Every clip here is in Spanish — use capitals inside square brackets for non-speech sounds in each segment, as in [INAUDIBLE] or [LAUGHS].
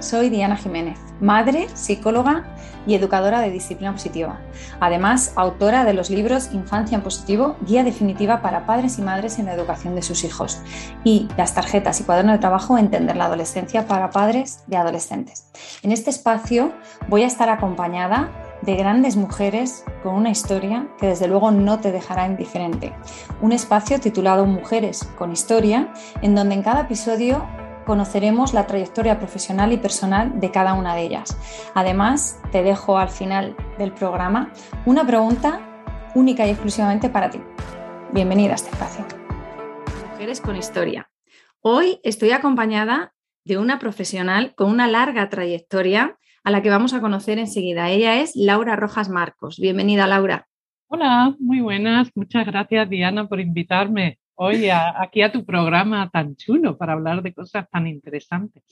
soy Diana Jiménez, madre, psicóloga y educadora de disciplina positiva. Además, autora de los libros Infancia en Positivo, Guía Definitiva para Padres y Madres en la Educación de sus Hijos y las tarjetas y cuaderno de trabajo Entender la Adolescencia para Padres de Adolescentes. En este espacio voy a estar acompañada de grandes mujeres con una historia que desde luego no te dejará indiferente. Un espacio titulado Mujeres con Historia, en donde en cada episodio conoceremos la trayectoria profesional y personal de cada una de ellas. Además, te dejo al final del programa una pregunta única y exclusivamente para ti. Bienvenida a este espacio. Mujeres con historia. Hoy estoy acompañada de una profesional con una larga trayectoria a la que vamos a conocer enseguida. Ella es Laura Rojas Marcos. Bienvenida, Laura. Hola, muy buenas. Muchas gracias, Diana, por invitarme hoy aquí a tu programa tan chulo para hablar de cosas tan interesantes.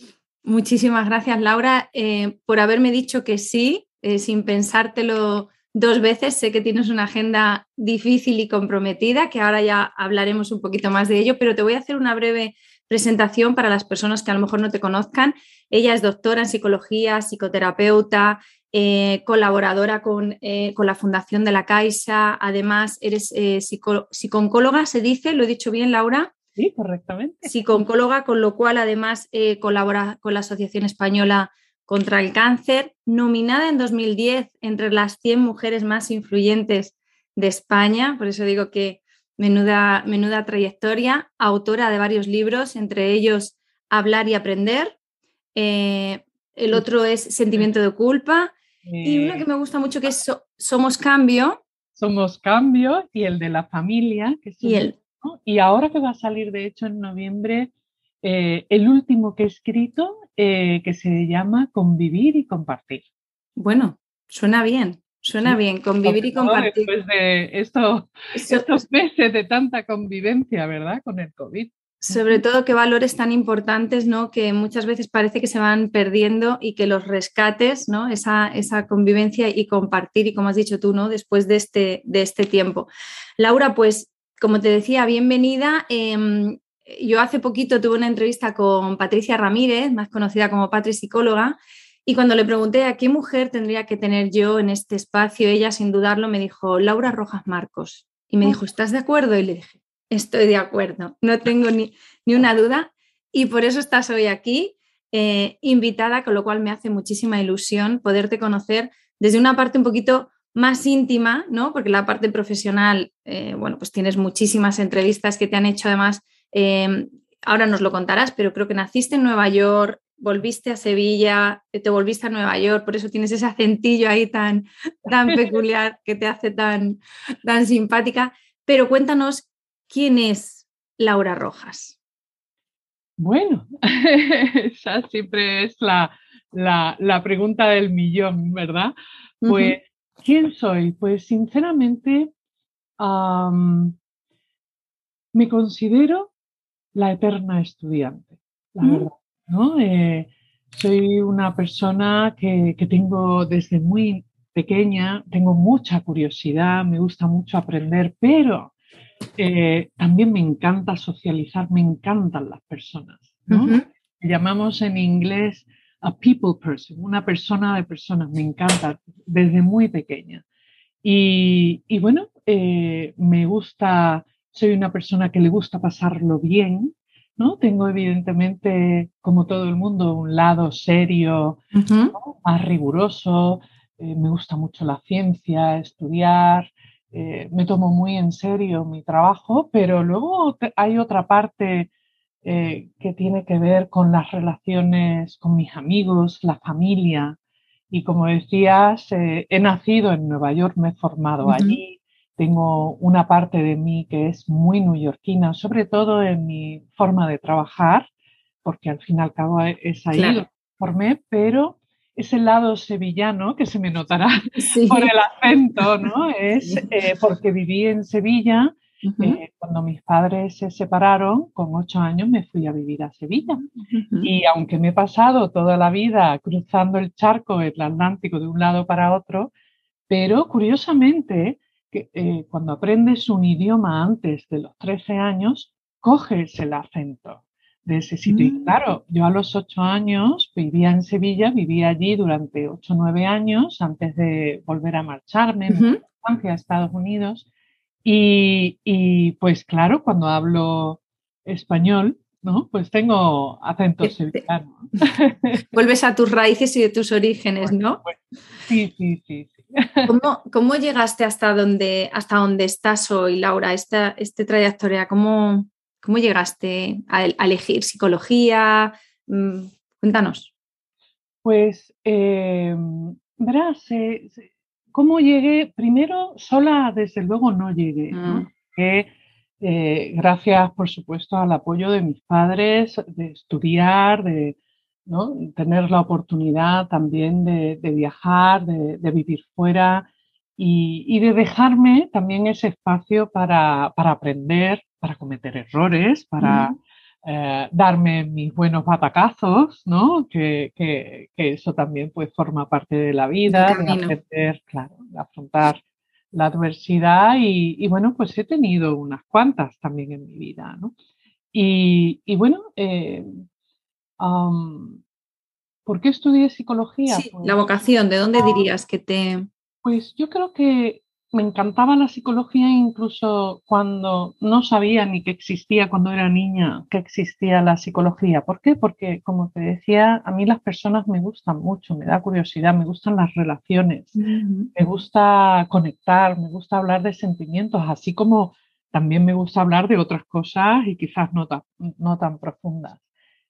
Muchísimas gracias, Laura, eh, por haberme dicho que sí, eh, sin pensártelo dos veces. Sé que tienes una agenda difícil y comprometida, que ahora ya hablaremos un poquito más de ello, pero te voy a hacer una breve presentación para las personas que a lo mejor no te conozcan. Ella es doctora en psicología, psicoterapeuta, eh, colaboradora eh, con, la Fundación de la Caixa. Además, eres eh, psiconcóloga, se dice, ¿lo he dicho bien, Laura? Sí, correctamente. Psiconcóloga, con lo cual además colabora con la Asociación Española contra el Cáncer, nominada en 2010 entre las 100 mujeres más influyentes de España, por eso digo que menuda, menuda trayectoria, autora de varios libros, entre ellos Hablar y Aprender, el otro es Sentimiento de Culpa y uno que me gusta mucho que es Somos Cambio. Somos Cambio y el de la familia. Que y, el... y ahora que va a salir, de hecho, en noviembre, eh, el último que he escrito, eh, que se llama Convivir y Compartir. Bueno, suena bien. Suena bien, convivir y compartir. Después de esto, estos meses de tanta convivencia, ¿verdad? Con el COVID. Sobre todo qué valores tan importantes, ¿no? Que muchas veces parece que se van perdiendo y que los rescates, ¿no? Esa, esa convivencia y compartir, y como has dicho tú, ¿no? Después de este, de este tiempo. Laura, pues, como te decía, bienvenida. Em, yo hace poquito tuve una entrevista con Patricia Ramírez, más conocida como Patri Psicóloga, y cuando le pregunté a qué mujer tendría que tener yo en este espacio, ella sin dudarlo me dijo, Laura Rojas Marcos. Y me oh. dijo, ¿estás de acuerdo? Y le dije, Estoy de acuerdo, no tengo ni, una duda y por eso estás hoy aquí eh, invitada, con lo cual me hace muchísima ilusión poderte conocer desde una parte un poquito más íntima, ¿no? Porque la parte profesional, eh, bueno, pues tienes muchísimas entrevistas que te han hecho además, em, ahora nos lo contarás, pero creo que naciste en Nueva York, volviste a Sevilla, te volviste a Nueva York, por eso tienes ese acentillo ahí tan, tan peculiar que te hace tan, tan simpática. Pero cuéntanos ¿Quién es Laura Rojas? Bueno, [LAUGHS] esa siempre es la, pregunta del millón, ¿verdad? Pues, ¿quién soy? Pues sinceramente, me considero la eterna estudiante, la mm. verdad, ¿no? Eh, soy una persona que, que, tengo desde muy pequeña, tengo mucha curiosidad, me gusta mucho aprender, pero eh, también me encanta socializar, me encantan las personas. Llamamos en inglés a people person, una persona de personas, me encanta desde muy pequeña. Y, bueno, eh, me gusta, soy una persona que le gusta pasarlo bien, ¿no? Tengo evidentemente, como todo el mundo, un lado serio, más riguroso, eh, me gusta mucho la ciencia, estudiar, eh, me tomo muy en serio mi trabajo, pero luego hay otra parte eh, que tiene que ver con las relaciones con mis amigos, la familia. Y como decías, eh, he nacido en Nueva York, me he formado allí, tengo una parte de mí que es muy neoyorquina, sobre todo en mi forma de trabajar, porque al fin y al cabo es ahí lo que formé, pero ese lado sevillano que se me notará [LAUGHS] por el acento, ¿no? [LAUGHS] Es eh, porque viví en Sevilla. Eh, cuando mis padres se separaron, con ocho años me fui a vivir a Sevilla. Y aunque me he pasado toda la vida cruzando el charco, el Atlántico de un lado para otro, pero curiosamente, que, eh, cuando aprendes un idioma antes de los 13 años, coges el acento. De ese sitio. Y mm. claro, yo a los ocho años vivía en Sevilla, vivía allí durante ocho o nueve años antes de volver a marcharme a Estados Unidos. Y, y, pues claro, cuando hablo español, ¿no? Pues tengo acento sevillano. [LAUGHS] Vuelves a tus raíces y de tus orígenes, ¿no? sí, sí, sí. ¿Cómo, ¿Cómo, llegaste hasta donde, hasta donde estás hoy, Laura? Esta, esta trayectoria, ¿cómo, ¿cómo llegaste a, elegir psicología? Mm, cuéntanos. Pues, eh, verás, ¿cómo llegué? Primero, sola, desde luego, no llegué. ¿no? Mm. Eh, gracias, por supuesto, al apoyo de mis padres, de estudiar, de tener la oportunidad también de, viajar, de, vivir fuera y, de dejarme también ese espacio para, aprender, para cometer errores, para eh, darme mis buenos batacazos, ¿no? Que, eso también pues, forma parte de la vida, de aprender, claro, de afrontar la adversidad y, bueno, pues he tenido unas cuantas también en mi vida, ¿no? Y, bueno, eh, ¿por qué estudié psicología? Sí, la vocación, ¿de dónde dirías que te...? Pues yo creo que me encantaba la psicología incluso cuando no sabía ni que existía cuando era niña, que existía la psicología. ¿Por qué? Porque, como te decía, a mí las personas me gustan mucho, me da curiosidad, me gustan las relaciones, me gusta conectar, me gusta hablar de sentimientos, así como también me gusta hablar de otras cosas y quizás no tan, no tan profundas.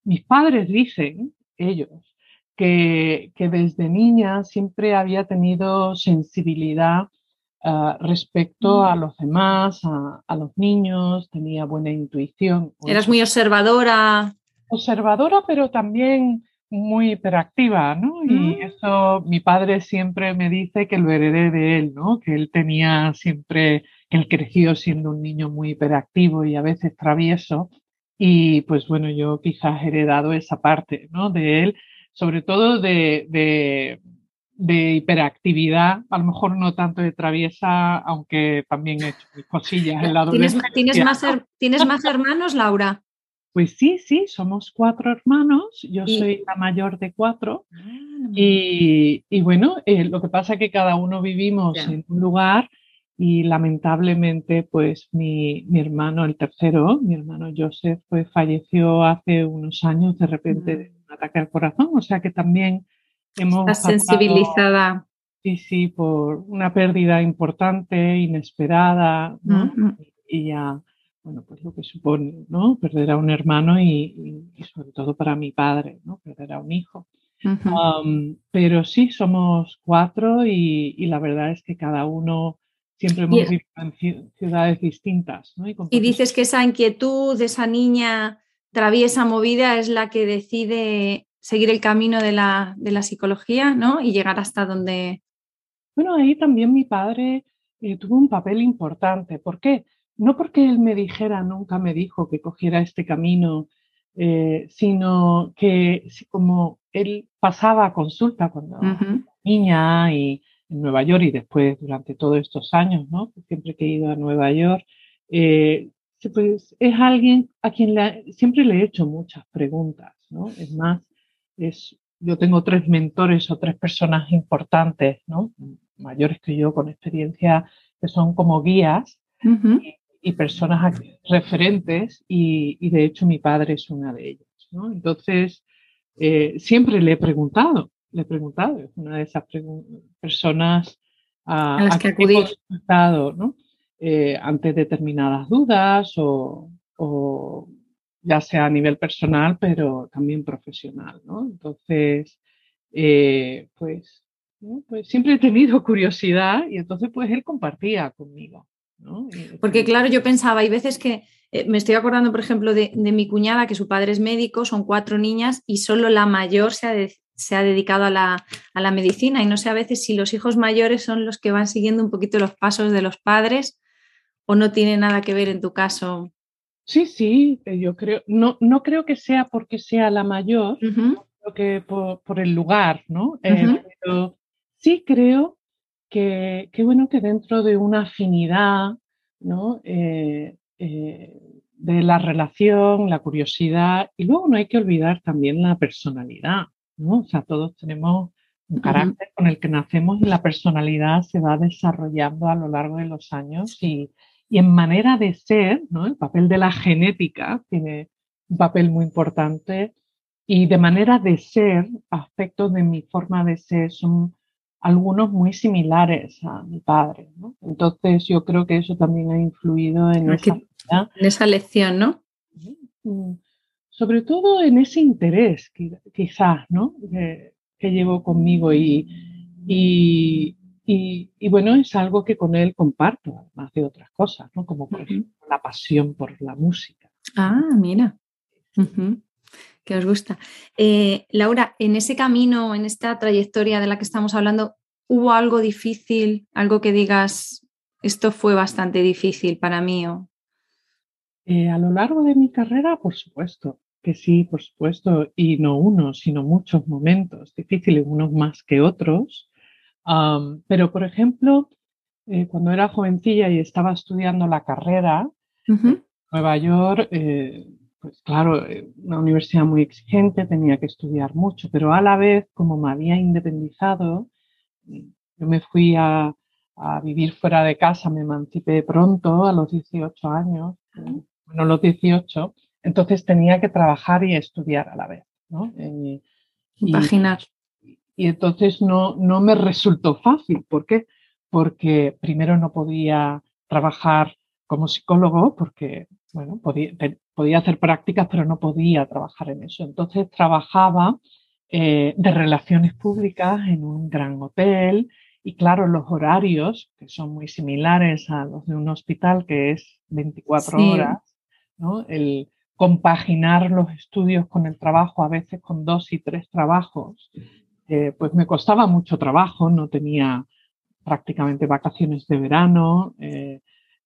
Mis padres dicen, ellos, que, que desde niña siempre había tenido sensibilidad Ah, respecto a mm. los demás, a, los niños, tenía buena intuición. Eras muy observadora. Observadora, pero también muy hiperactiva, ¿no? Y mm. eso mi padre siempre me dice que lo heredé de él, ¿no? Que él tenía siempre, que él creció siendo un niño muy hiperactivo y a veces travieso. Y pues bueno, yo quizás he heredado esa parte, ¿no? De él, sobre todo de, de de hiperactividad, a lo mejor no tanto de traviesa, aunque también he hecho cosillas en la adolescencia. ¿Tienes, más, ¿Tienes más hermanos, Laura? Pues sí, sí, somos cuatro hermanos, yo soy la mayor de cuatro. Ah, y, bueno, eh, lo que pasa es que cada uno vivimos en un lugar y lamentablemente pues mi, mi, hermano, el tercero, mi hermano Joseph, pues falleció hace unos años de repente de un ataque al corazón, o sea que también Estás sensibilizada. Sí, sí, por una pérdida importante, inesperada, ¿no? Y ya, bueno, pues lo que supone, ¿no? Perder a un hermano y, sobre todo para mi padre, ¿no? Perder a un hijo. pero sí, somos cuatro y, la verdad es que cada uno siempre hemos vivido en ciudades distintas. ¿no? y dices que esa inquietud, esa niña traviesa, movida, es la que decide seguir el camino de la, de la psicología ¿no? y llegar hasta donde... Bueno, ahí también mi padre eh, tuvo un papel importante. ¿Por qué? No porque él me dijera, nunca me dijo que cogiera este camino, eh, sino que como él pasaba consulta cuando niña y en Nueva York y después durante todos estos años, ¿no? Siempre que he ido a Nueva York, eh, pues es alguien a quien siempre le he hecho muchas preguntas, ¿no? Es más, yo tengo tres mentores o tres personas importantes, ¿no? mayores que yo, con experiencia, que son como guías y, personas referentes, y, de hecho mi padre es una de ellas. ¿no? Entonces, eh, siempre le he preguntado, le he preguntado, es una de esas personas a, las que, he consultado, ¿no? Eh, ante determinadas dudas o, o ya sea a nivel personal, pero también profesional, ¿no? Entonces, eh, pues, pues, siempre he tenido [LAUGHS] curiosidad y entonces pues él compartía conmigo. ¿no? Porque claro, yo pensaba, hay veces que eh, me estoy acordando, por ejemplo, de, mi cuñada, que su padre es médico, son cuatro niñas y solo la mayor se ha, se ha dedicado a la, a la, medicina y no sé a veces si los hijos mayores son los que van siguiendo un poquito los pasos de los padres o no tiene nada que ver en tu caso. Sí, sí, eh, yo creo, no, no creo que sea porque sea la mayor, sino que por, el lugar, ¿no? Eh, pero sí creo que, bueno, que dentro de una afinidad, ¿no? Eh, de la relación, la curiosidad y luego no hay que olvidar también la personalidad, ¿no? O sea, todos tenemos un carácter con el que nacemos y la personalidad se va desarrollando a lo largo de los años y, y en manera de ser, ¿no? El papel de la genética tiene un papel muy importante y de manera de ser, aspectos de mi forma de ser son algunos muy similares a mi padre. ¿no? Entonces yo creo que eso también ha influido en, esa, en esa, lección, ¿no? Mm, sobre todo en ese interés, quizás, ¿no? Que, llevo conmigo y, y, y, bueno, es algo que con él comparto, además de otras cosas, ¿no? Como por ejemplo la pasión por la música. Ah, mira. que os gusta. Eh, Laura, en ese camino, en esta trayectoria de la que estamos hablando, ¿hubo algo difícil, algo que digas, esto fue bastante difícil para mí? O... Eh, a lo largo de mi carrera, por supuesto, que sí, por supuesto, y no uno, sino muchos momentos difíciles, unos más que otros. Pero, por ejemplo, eh, cuando era jovencilla y estaba estudiando la carrera, en Nueva York, pues claro, eh, una universidad muy exigente, tenía que estudiar mucho, pero a la vez, como me había independizado, yo me fui a, vivir fuera de casa, me emancipé pronto, a los 18 años, bueno, los 18, entonces tenía que trabajar y estudiar a la vez, ¿no? Eh, Imaginar. Y, entonces no, no me resultó fácil. ¿Por qué? Porque primero no podía trabajar como psicólogo porque, bueno, podía, podía hacer prácticas, pero no podía trabajar en eso. Entonces trabajaba eh, de relaciones públicas en un gran hotel y claro, los horarios, que son muy similares a los de un hospital, que es 24 horas, ¿no? el compaginar los estudios con el trabajo, a veces con dos y tres trabajos, eh, pues me costaba mucho trabajo, no tenía prácticamente vacaciones de verano. Eh,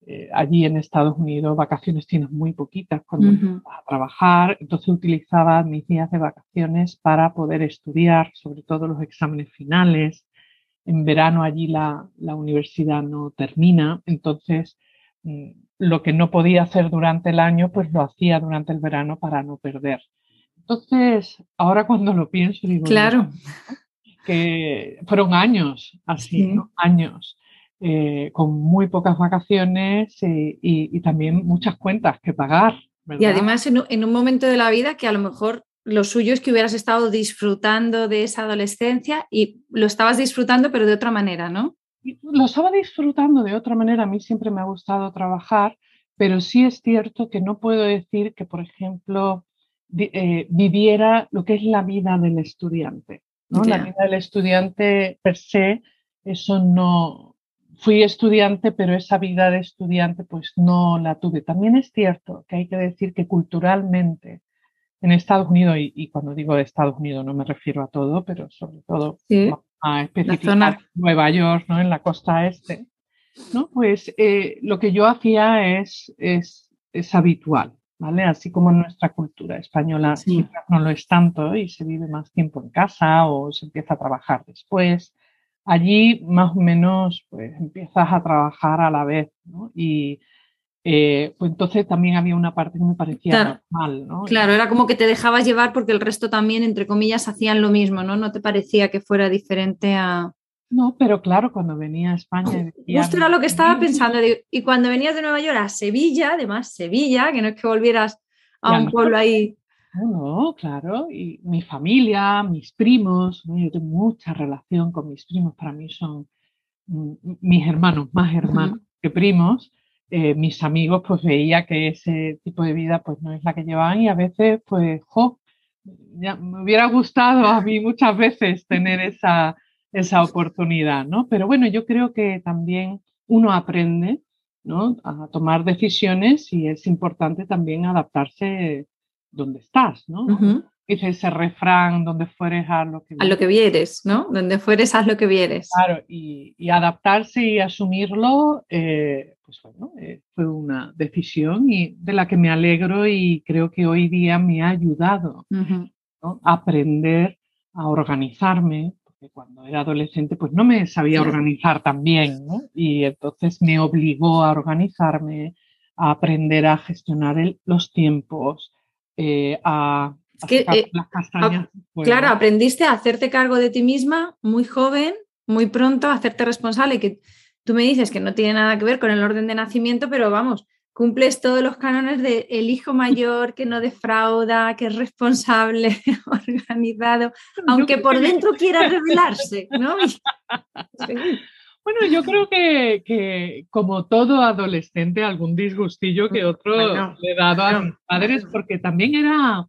eh, allí en Estados Unidos vacaciones tienes muy poquitas cuando vas a trabajar, entonces utilizaba mis días de vacaciones para poder estudiar, sobre todo los exámenes finales. En verano allí la, la universidad no termina, entonces mm, lo que no podía hacer durante el año, pues lo hacía durante el verano para no perder. Entonces, ahora cuando lo pienso, digo, claro. que fueron años así, años. Eh, con muy pocas vacaciones y, también muchas cuentas que pagar. Y además en, un momento de la vida que a lo mejor lo suyo es que hubieras estado disfrutando de esa adolescencia y lo estabas disfrutando pero de otra manera, ¿no? Lo estaba disfrutando de otra manera, a mí siempre me ha gustado trabajar, pero sí es cierto que no puedo decir que, por ejemplo, eh, viviera lo que es la vida del estudiante. ¿no? La vida del estudiante per se, eso no, fui estudiante, pero esa vida de estudiante pues no la tuve. También es cierto que hay que decir que culturalmente en Estados Unidos, y, cuando digo Estados Unidos no me refiero a todo, pero sobre todo a especificar Nueva York, ¿no? en la costa este, ¿no? pues eh, lo que yo hacía es, es, es, habitual. ¿Vale? Así como en nuestra cultura española no lo es tanto y se vive más tiempo en casa o se empieza a trabajar después, allí más o menos pues empiezas a trabajar a la vez, ¿no? Y eh, pues entonces también había una parte que me parecía mal, ¿no? Claro, era como que te dejabas llevar porque el resto también, entre comillas, hacían lo mismo, ¿no? No te parecía que fuera diferente a... No, pero claro, cuando venía a España... Justo era lo que estaba pensando. Y cuando venías de Nueva York a Sevilla, además Sevilla, que no es que volvieras a un pueblo ahí no, claro, y mi familia, mis primos, yo tengo mucha relación con mis primos, para mí son mm, mis hermanos, más hermanos que primos. Eh, mis amigos pues veía que ese tipo de vida pues no es la que llevaban y a veces pues, jo, ya me hubiera gustado a mí muchas veces tener esa, esa oportunidad, ¿no? Pero bueno, yo creo que también uno aprende, ¿no? A tomar decisiones y es importante también adaptarse donde estás, ¿no? Dice ese refrán, donde fueres, haz lo que vieres. A lo que vieres, ¿no? Donde fueres, haz lo que vieres. Claro, y, adaptarse y asumirlo, eh, pues bueno, eh, fue una decisión y de la que me alegro y creo que hoy día me ha ayudado a aprender a organizarme, cuando era adolescente pues no me sabía organizar tan bien, ¿no? Y entonces me obligó a organizarme, a aprender a gestionar los tiempos, eh, a, eh, las castañas. claro, aprendiste a hacerte cargo de ti misma muy joven, muy pronto, a hacerte responsable, que tú me dices que no tiene nada que ver con el orden de nacimiento, pero vamos, cumples todos los cánones de el hijo [LAUGHS] mayor que no defrauda, que es responsable, [LAUGHS] organizado, aunque por dentro [LAUGHS] quiera rebelarse, ¿no? Bueno, yo creo que, como todo adolescente, algún disgustillo que otro le he dado a mis padres, porque también era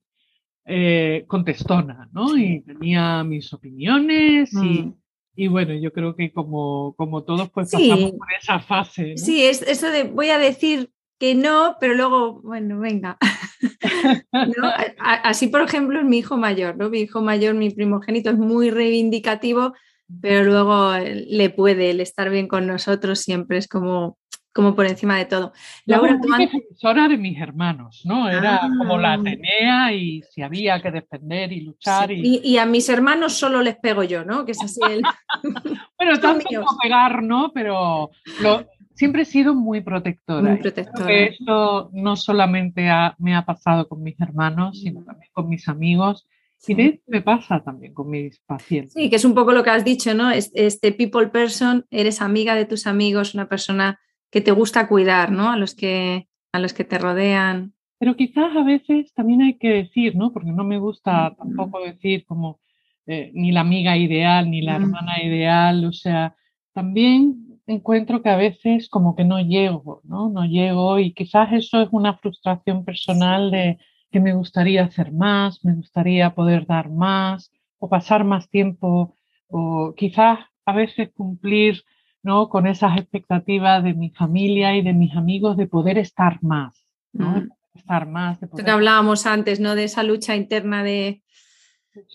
eh, contestona, ¿no? Y tenía mis opiniones y, mm. y, bueno, yo creo que como, como todos pues pasamos por esa fase. Sí, es eso de voy a decir que no, pero luego, bueno, venga. [LAUGHS] Así, por ejemplo, es mi hijo mayor, ¿no? Mi hijo mayor, mi primogénito, es muy reivindicativo, pero luego le puede el estar bien con nosotros siempre es como, como por encima de todo. Laura, tú profesora de mis hermanos, ¿no? Era como la ah. Atenea y si había que defender y luchar. Y... a mis hermanos solo les pego yo, ¿no? Que es así el... [LAUGHS] bueno, [LAUGHS] tampoco pegar, ¿no? Pero lo, siempre he sido muy protectora. Muy protectora. esto no solamente me ha pasado con mis hermanos, sino mm. también con mis amigos. Y de me pasa también con mis pacientes. Sí, que es un poco lo que has dicho, ¿no? Este people person, eres amiga de tus amigos, una persona que te gusta cuidar, ¿no? A los que, a los que te rodean. Pero quizás a veces también hay que decir, ¿no? Porque no me gusta mm. tampoco decir como eh, ni la amiga ideal, ni la mm. hermana ideal, o sea, también encuentro que a veces como que no llego, ¿no? No llego y quizás eso es una frustración personal de que me gustaría hacer más, me gustaría poder dar más o pasar más tiempo o quizás a veces cumplir ¿no? con esas expectativas de mi familia y de mis amigos de poder estar más, ¿no? Mm. estar más. De que hablábamos antes, ¿no? De esa lucha interna de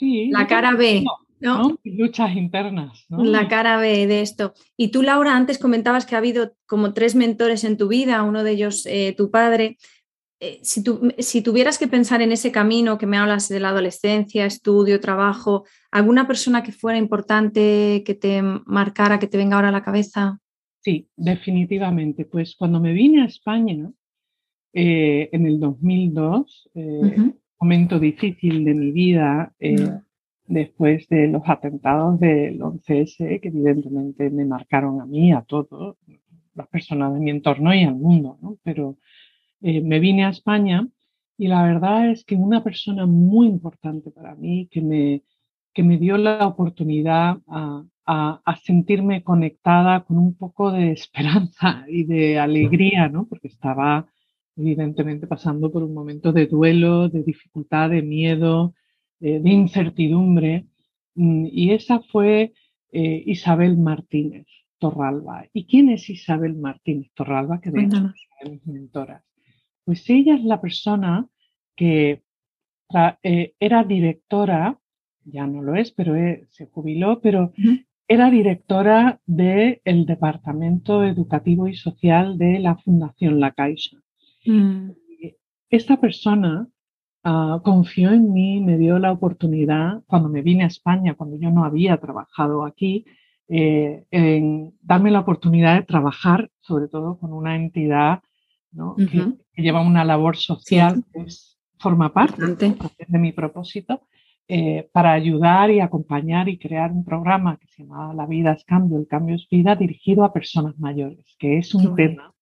la cara B. ¿no? Luchas internas. La cara B de esto. Y tú, Laura, antes comentabas que ha habido como tres mentores en tu vida, uno de ellos eh, tu padre. Eh, si, si, tuvieras que pensar en ese camino que me hablas de la adolescencia, estudio, trabajo, ¿alguna persona que fuera importante, que te marcara, que te venga ahora a la cabeza? Sí, definitivamente. Pues cuando me vine a España eh, en el 2002, momento difícil de mi vida, después de los atentados del 11S, que evidentemente me marcaron a mí, a todos, las personas de mi entorno y al mundo, ¿no? Pero eh, me vine a España y la verdad es que una persona muy importante para mí, que me, que me dio la oportunidad a, a, sentirme conectada con un poco de esperanza [LAUGHS] y de alegría, ¿no? Porque estaba evidentemente pasando por un momento de duelo, de dificultad, de miedo, de, incertidumbre, mm, y esa fue eh, Isabel Martínez Torralba. ¿Y quién es Isabel Martínez Torralba? Que de hecho es mis mentoras. Pues ella es la persona que eh, era directora, ya no lo es, pero eh, se jubiló, pero era directora del Departamento Educativo y Social de la Fundación La Caixa. Mm. Esta persona Ah, confió en mí, me dio la oportunidad, cuando me vine a España, cuando yo no había trabajado aquí, eh, en darme la oportunidad de trabajar, sobre todo con una entidad que, lleva una labor social, que forma parte de mi propósito, eh, para ayudar y acompañar y crear un programa que se llama La vida es cambio, el cambio es vida, dirigido a personas mayores, que es un tema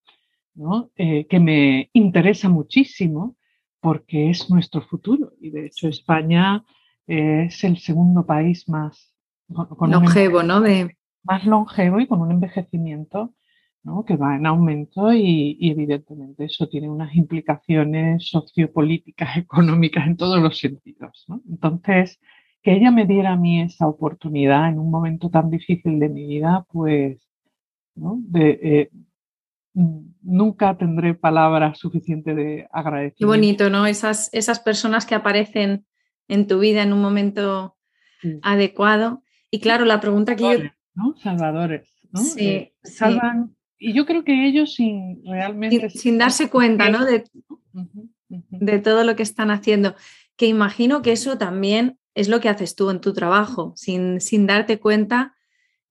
eh, que me interesa muchísimo porque es nuestro futuro. Y de hecho España es el segundo país más longevo, ¿no? De... Más longevo y con un envejecimiento que va en aumento y, evidentemente eso tiene unas implicaciones sociopolíticas, [LAUGHS] económicas en todos los sentidos. Entonces, que ella me diera a mí esa oportunidad en un momento tan difícil de mi vida, pues de, eh, nunca tendré palabras suficientes de agradecimiento. Qué bonito, ¿no? Esas, esas personas que aparecen en tu vida en un momento adecuado. Y claro, la pregunta que yo... ¿no? Salvadores, ¿no? Sí, eh, Y yo creo que ellos sin realmente... Sin, darse cuenta, ¿no? De, de todo lo que están haciendo. Que imagino que eso también es lo que haces tú en tu trabajo, sin, sin darte cuenta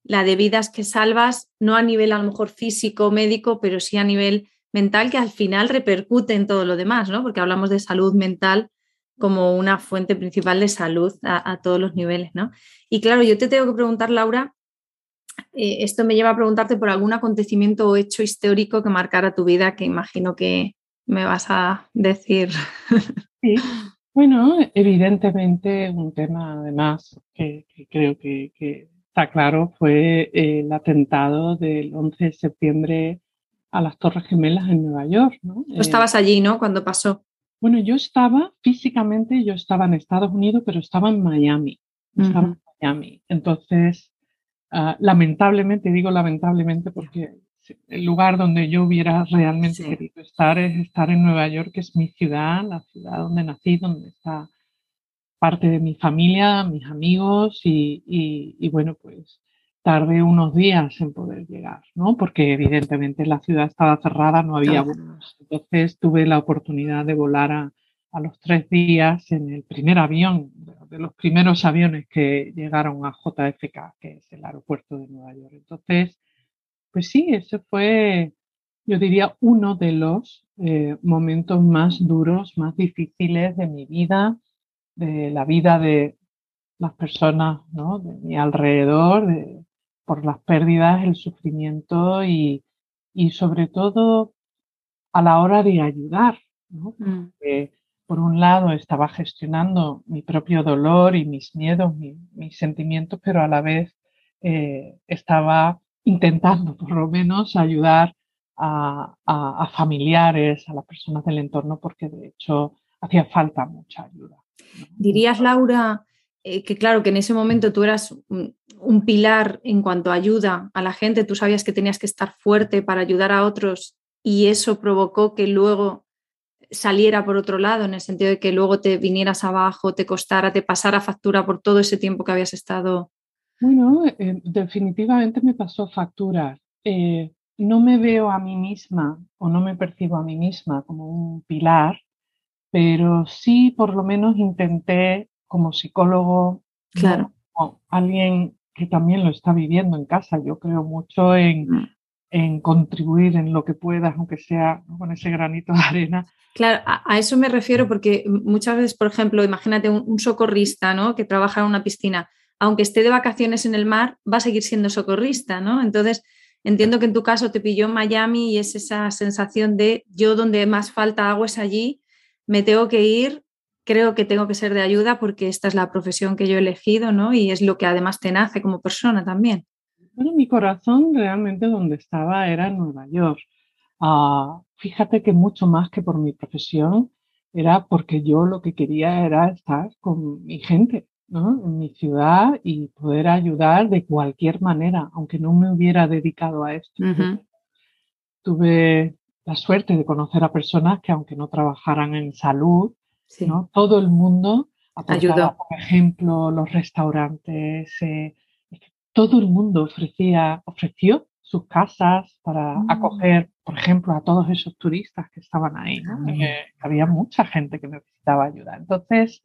la de vidas que salvas, no a nivel a lo mejor físico, médico, pero sí a nivel mental que al final repercute en todo lo demás, ¿no? Porque hablamos de salud mental como una fuente principal de salud a, todos los niveles, ¿no? Y claro, yo te tengo que preguntar, Laura, eh, esto me lleva a preguntarte por algún acontecimiento o hecho histórico que marcara tu vida, que imagino que me vas a decir. [LAUGHS] Sí, bueno, evidentemente un tema además que, creo que, está claro fue el atentado del 11 de septiembre a las Torres Gemelas en Nueva York. ¿no? Tú estabas allí, ¿no? Cuando pasó. Bueno, yo estaba físicamente, yo estaba en Estados Unidos, pero estaba en Miami. Estaba en Miami. Entonces, ah, lamentablemente, digo lamentablemente porque el lugar donde yo hubiera realmente querido estar es estar en Nueva York, que es mi ciudad, la ciudad donde nací, donde está parte de mi familia, mis amigos y, y bueno, pues tardé unos días en poder llegar, ¿no? Porque evidentemente la ciudad estaba cerrada, no había vuelos. Entonces tuve la oportunidad de volar a, a, los tres días en el primer avión, de los primeros aviones que llegaron a JFK, que es el aeropuerto de Nueva York. Entonces, pues sí, ese fue, yo diría, uno de los eh, momentos más duros, más difíciles de mi vida, de la vida de las personas ¿no? de mi alrededor, de, por las pérdidas, el sufrimiento y, sobre todo a la hora de ayudar. Mm. por un lado estaba gestionando mi propio dolor y mis miedos, mis sentimientos, pero a la vez eh, estaba intentando por lo menos ayudar a, familiares, a las personas del entorno, porque de hecho hacía falta mucha ayuda. Dirías, Laura, eh, que claro, que en ese momento tú eras un, pilar en cuanto a ayuda a la gente, tú sabías que tenías que estar fuerte para ayudar a otros y eso provocó que luego saliera por otro lado, en el sentido de que luego te vinieras abajo, te costara, te pasara factura por todo ese tiempo que habías estado. Bueno, eh, definitivamente me pasó factura. Eh, no me veo a mí misma o no me percibo a mí misma como un pilar, pero sí por lo menos intenté como psicólogo, claro. alguien que también lo está viviendo en casa. Yo creo mucho en, mm. en contribuir en lo que puedas, aunque sea con ese granito de arena. Claro, a, eso me refiero porque muchas veces, por ejemplo, imagínate un, socorrista ¿no? que trabaja en una piscina, aunque esté de vacaciones en el mar, va a seguir siendo socorrista, ¿no? Entonces, entiendo que en tu caso te pilló en Miami y es esa sensación de yo donde más falta agua es allí, me tengo que ir creo que tengo que ser de ayuda porque esta es la profesión que yo he elegido, ¿no? Y es lo que además te nace como persona también. Bueno, mi corazón realmente donde estaba era en Nueva York. Ah, fíjate que mucho más que por mi profesión era porque yo lo que quería era estar con mi gente, ¿no? En mi ciudad y poder ayudar de cualquier manera, aunque no me hubiera dedicado a esto. Tuve la suerte de conocer a personas que aunque no trabajaran en salud, todo el mundo ayudó. Por ejemplo, los restaurantes, eh, todo el mundo ofrecía, ofreció sus casas para mm. acoger, por ejemplo, a todos esos turistas que estaban ahí. Ah, había mucha gente que necesitaba ayuda. Entonces,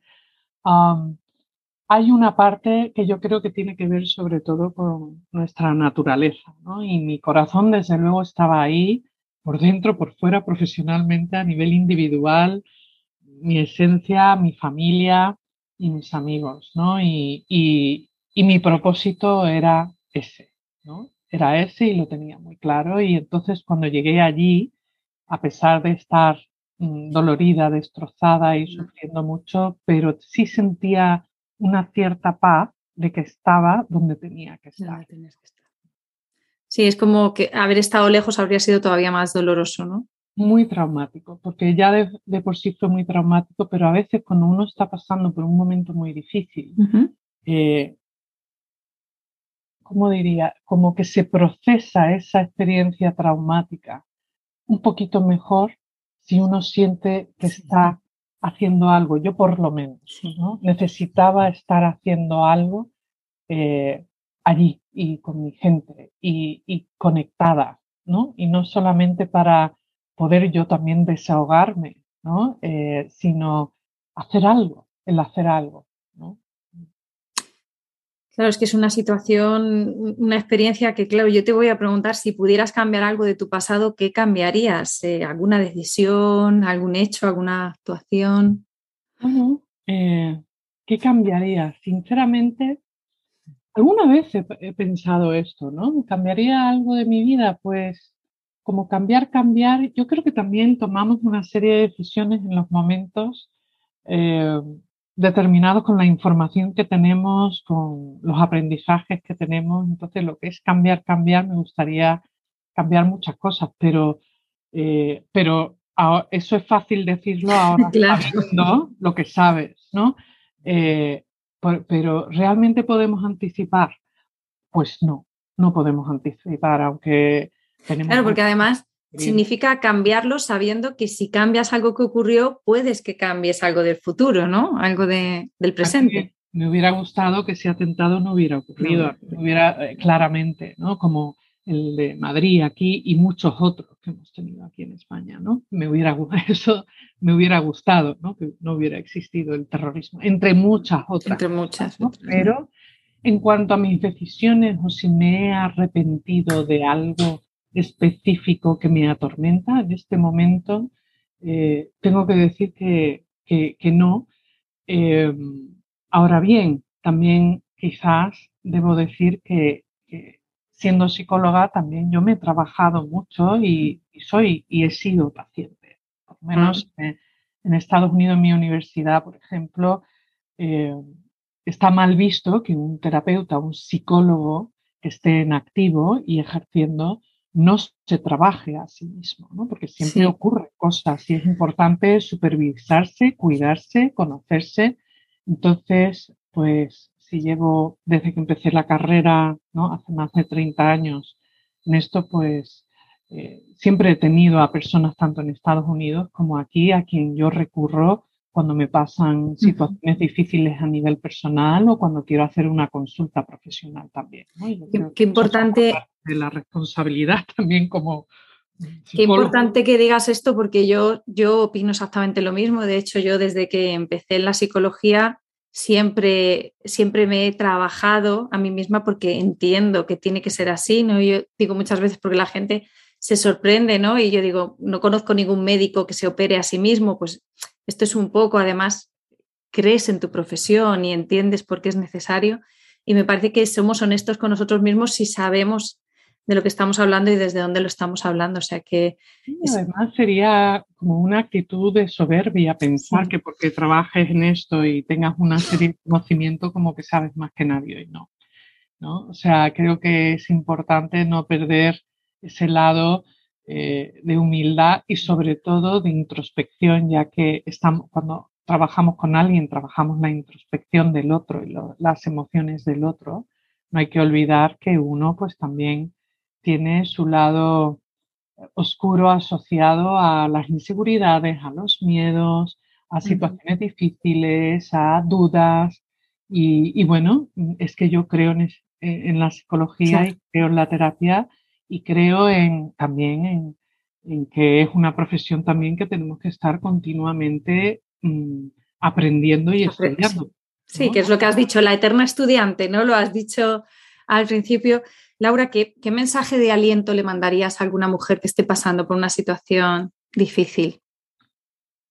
hay una parte que yo creo que tiene que ver sobre todo con nuestra naturaleza, Y mi corazón, desde luego, estaba ahí, por dentro, por fuera, profesionalmente, a nivel individual, mi esencia, mi familia y mis amigos, ¿no? Y, y, mi propósito era ese, ¿no? Era ese y lo tenía muy claro. Y entonces cuando llegué allí, a pesar de estar mm, dolorida, destrozada y sufriendo mucho, pero sí sentía una cierta paz de que estaba donde tenía que estar. Sí, es como que haber estado lejos habría sido todavía más doloroso, ¿no? muy traumático, porque ya de, por sí fue muy traumático, pero a veces cuando uno está pasando por un momento muy difícil, eh, ¿cómo diría? Como que se procesa esa experiencia traumática un poquito mejor si uno siente que está haciendo algo. Yo por lo menos necesitaba estar haciendo algo eh, allí y con mi gente y, y conectada, ¿no? Y no solamente para poder yo también desahogarme, ¿no? Eh, sino hacer algo, el hacer algo. ¿no? Claro, es que es una situación, una experiencia que, claro, yo te voy a preguntar si pudieras cambiar algo de tu pasado, ¿qué cambiarías? Eh, ¿Alguna decisión, algún hecho, alguna actuación? Eh, ¿qué cambiaría? Sinceramente, alguna vez he, pensado esto, ¿no? ¿Cambiaría algo de mi vida? Pues como cambiar, cambiar, yo creo que también tomamos una serie de decisiones en los momentos eh, determinados con la información que tenemos, con los aprendizajes que tenemos. Entonces, lo que es cambiar, cambiar, me gustaría cambiar muchas cosas, pero, eh, pero eso es fácil decirlo ahora [LAUGHS] claro. lo que sabes, ¿no? Eh, pero ¿realmente podemos anticipar? Pues no, no podemos anticipar, aunque tenemos... Claro, porque además significa cambiarlo sabiendo que si cambias algo que ocurrió, puedes que cambies algo del futuro, ¿no? Algo del presente. Me hubiera gustado que ese atentado no hubiera ocurrido, hubiera eh, claramente, ¿no? Como el de Madrid aquí y muchos otros que hemos tenido aquí en España, ¿no? Me hubiera [LAUGHS] eso me hubiera gustado, ¿no? Que no hubiera existido el terrorismo, entre muchas otras. Entre muchas. Pero en cuanto a mis decisiones o si me he arrepentido de algo específico que me atormenta en este momento, eh, tengo que decir que, que, no. Eh, ahora bien, también quizás debo decir que, siendo psicóloga también yo me he trabajado mucho y, soy y he sido paciente. Por lo menos eh, en Estados Unidos, en mi universidad, por ejemplo, está mal visto que un terapeuta, un psicólogo que esté en activo y ejerciendo, no se trabaje a sí mismo, ¿no? porque siempre ocurren cosas y es importante supervisarse, cuidarse, conocerse. Entonces, pues si llevo desde que empecé la carrera, ¿no? hace más de 30 años en esto, pues eh, siempre he tenido a personas tanto en Estados Unidos como aquí a quien yo recurro cuando me pasan situaciones difíciles a nivel personal o cuando quiero hacer una consulta profesional también. Qué, importante. De la responsabilidad [LAUGHS] también como... Qué importante que digas esto porque yo, yo opino exactamente lo mismo. De hecho, yo desde que empecé en la psicología siempre, siempre me he trabajado a mí misma porque entiendo que tiene que ser así. ¿no? Yo digo muchas veces porque la gente se sorprende, ¿no? Y yo digo, no conozco ningún médico que se opere a sí mismo, pues esto es un poco, además, crees en tu profesión y entiendes por qué es necesario. Y me parece que somos honestos con nosotros mismos si sabemos de lo que estamos hablando y desde dónde lo estamos hablando. O sea que. Además, sería como una actitud de soberbia pensar que porque trabajes en esto y tengas una serie de conocimiento, como que sabes más que nadie y no. ¿no? O sea, creo que es importante no perder ese lado eh, de humildad y sobre todo de introspección, ya que estamos, cuando trabajamos con alguien, trabajamos la introspección del otro y las emociones del otro. No hay que olvidar que uno pues también tiene su lado oscuro asociado a las inseguridades, a los miedos, a situaciones difíciles, a dudas. Y, bueno, es que yo creo en, la psicología y creo en la terapia y creo en, también en, que es una profesión también que tenemos que estar continuamente mm, aprendiendo y estudiando. Sí, que es lo que has dicho, la eterna estudiante, ¿no? Lo has dicho al principio. Laura, ¿qué, ¿qué, mensaje de aliento le mandarías a alguna mujer que esté pasando por una situación difícil?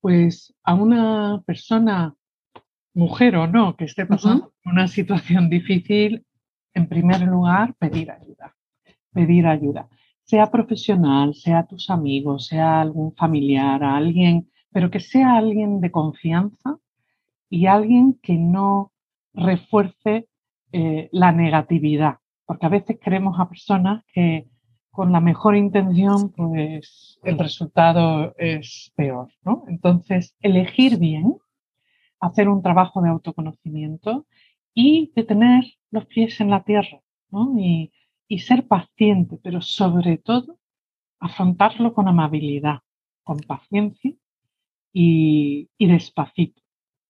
Pues a una persona, mujer o no, que esté pasando por una situación difícil, en primer lugar, pedir ayuda pedir ayuda, sea profesional, sea tus amigos, sea algún familiar, alguien, pero que sea alguien de confianza y alguien que no refuerce eh, la negatividad, porque a veces queremos a personas que con la mejor intención, pues el resultado es peor, ¿no? Entonces, elegir bien, hacer un trabajo de autoconocimiento y de tener los pies en la tierra, ¿no? Y, y ser paciente, pero sobre todo afrontarlo con amabilidad, con paciencia y, despacito,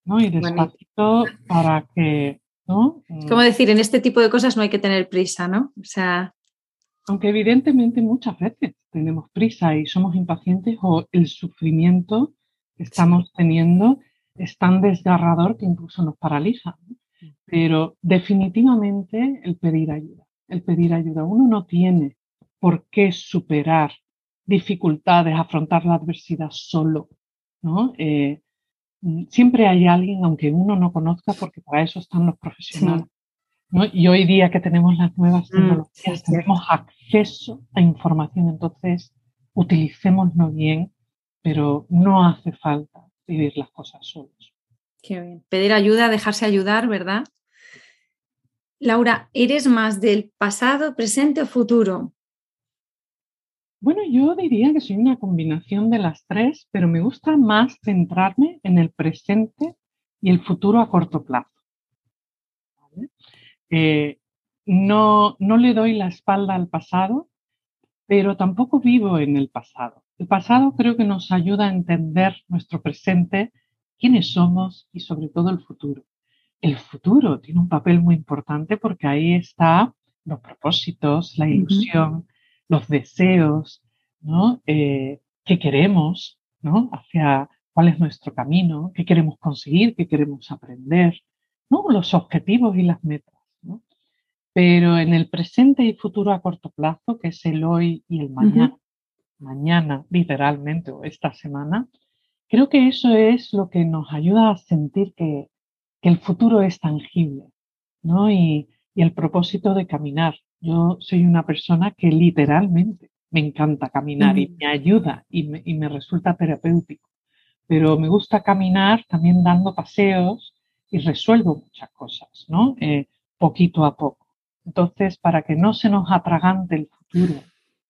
¿no? Y despacito para que, ¿no? Como decir, en este tipo de cosas no hay que tener prisa, ¿no? O sea... Aunque evidentemente muchas veces tenemos prisa y somos impacientes o el sufrimiento que estamos teniendo es tan desgarrador que incluso nos paraliza. pero definitivamente el pedir ayuda. El pedir ayuda. Uno no tiene por qué superar dificultades, afrontar la adversidad solo. ¿no? Eh, siempre hay alguien, aunque uno no conozca, porque para eso están los profesionales. ¿no? Y hoy día que tenemos las nuevas mm, tecnologías, tenemos acceso a información, entonces utilicémoslo bien, pero no hace falta vivir las cosas solos. Qué bien. Pedir ayuda, dejarse ayudar, ¿verdad? Laura, ¿eres más del pasado, presente o futuro? Bueno, yo diría que soy una combinación de las tres, pero me gusta más centrarme en el presente y el futuro a corto plazo. Eh, no, no le doy la espalda al pasado, pero tampoco vivo en el pasado. El pasado creo que nos ayuda a entender nuestro presente, quiénes somos y sobre todo el futuro el futuro tiene un papel muy importante porque ahí está los propósitos, la ilusión, los deseos, ¿no? Eh, ¿Qué queremos, ¿no? Hacia cuál es nuestro camino, qué queremos conseguir, qué queremos aprender, ¿no? Los objetivos y las metas, ¿no? Pero en el presente y futuro a corto plazo, que es el hoy y el mañana, mañana literalmente o esta semana, creo que eso es lo que nos ayuda a sentir que que el futuro es tangible, ¿no? Y, el propósito de caminar. Yo soy una persona que literalmente me encanta caminar y me ayuda y me, resulta terapéutico, pero me gusta caminar también dando paseos y resuelvo muchas cosas, ¿no? Eh, poquito a poco. Entonces, para que no se nos atragante el futuro,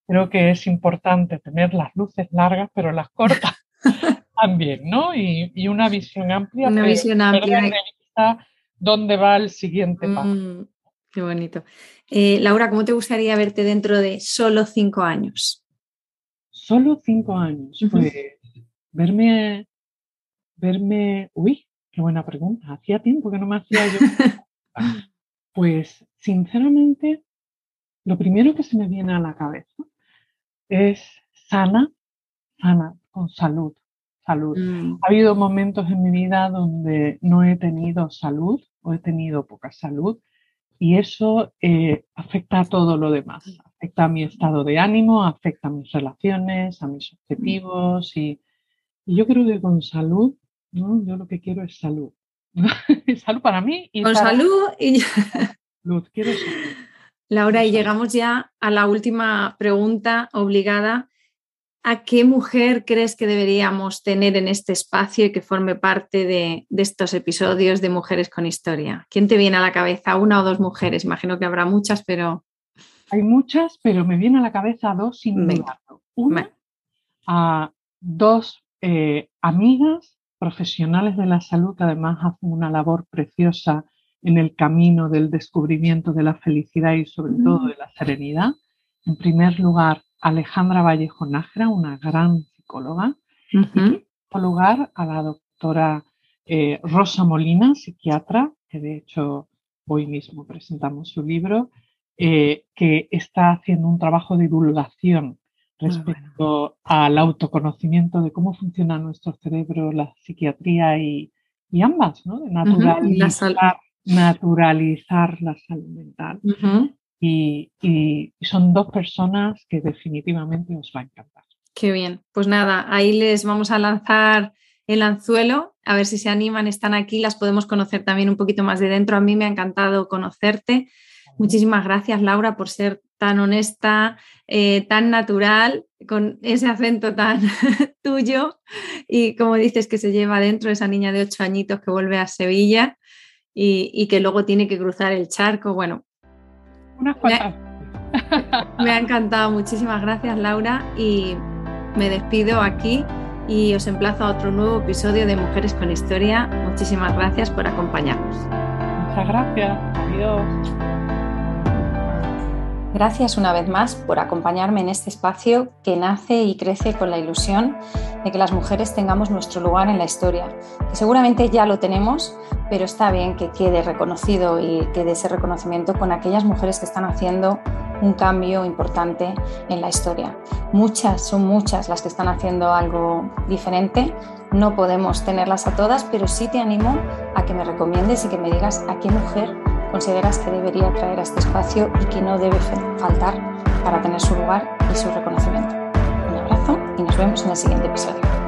creo que es importante tener las luces largas, pero las cortas [LAUGHS] [LAUGHS] también, ¿no? Y, una visión amplia. Una visión amplia dónde va el siguiente paso. Mm, qué bonito. Eh, Laura, ¿cómo te gustaría verte dentro de solo cinco años? Solo cinco años. Pues verme, verme, uy, qué buena pregunta. Hacía tiempo que no me hacía yo. [LAUGHS] pues sinceramente, lo primero que se me viene a la cabeza es sana, sana, con salud salud. Mm. Ha habido momentos en mi vida donde no he tenido salud o he tenido poca salud y eso eh, afecta a todo lo demás. Afecta a mi estado de ánimo, afecta a mis relaciones, a mis objetivos y, yo creo que con salud, ¿no? yo lo que quiero es salud. [LAUGHS] salud para mí y con salud y salud. Quiero salud. Laura, y llegamos ya a la última pregunta obligada ¿A qué mujer crees que deberíamos tener en este espacio y que forme parte de, estos episodios de Mujeres con Historia? ¿Quién te viene a la cabeza? ¿Una o dos mujeres? Imagino que habrá muchas, pero... Hay muchas, pero me viene a la cabeza dos sin dudarlo. Una, a dos eh, amigas profesionales de la salud que además hacen una labor preciosa en el camino del descubrimiento de la felicidad y sobre todo mm. de la serenidad. En primer lugar, Alejandra Vallejo Nájera, una gran psicóloga, y en lugar a la doctora eh, Rosa Molina, psiquiatra, que de hecho hoy mismo presentamos su libro, eh, que está haciendo un trabajo de divulgación respecto al autoconocimiento de cómo funciona nuestro cerebro, la psiquiatría y, ambas, ¿no? De naturalizar, naturalizar la salud mental y, son dos personas que definitivamente os va a encantar. Qué bien. Pues nada, ahí les vamos a lanzar el anzuelo, a ver si se animan, están aquí, las podemos conocer también un poquito más de dentro. A mí me ha encantado conocerte. Muchísimas gracias, Laura, por ser tan honesta, eh, tan natural, con ese acento tan [LAUGHS] tuyo y como dices que se lleva dentro esa niña de ocho añitos que vuelve a Sevilla y, y que luego tiene que cruzar el charco. Bueno, [LAUGHS] me, ha encantado, muchísimas gracias Laura y me despido aquí y os emplazo a otro nuevo episodio de Mujeres con Historia. Muchísimas gracias por acompañarnos. Muchas gracias, adiós. Gracias una vez más por acompañarme en este espacio que nace y crece con la ilusión de que las mujeres tengamos nuestro lugar en la historia, que seguramente ya lo tenemos, pero está bien que quede reconocido y que dé ese reconocimiento con aquellas mujeres que están haciendo un cambio importante en la historia. Muchas, son muchas las que están haciendo algo diferente. No podemos tenerlas a todas, pero sí te animo a que me recomiendes y que me digas a qué mujer consideras que debería traer a este espacio y que no debe faltar para tener su lugar y su reconocimiento. Un abrazo y nos vemos en el siguiente episodio.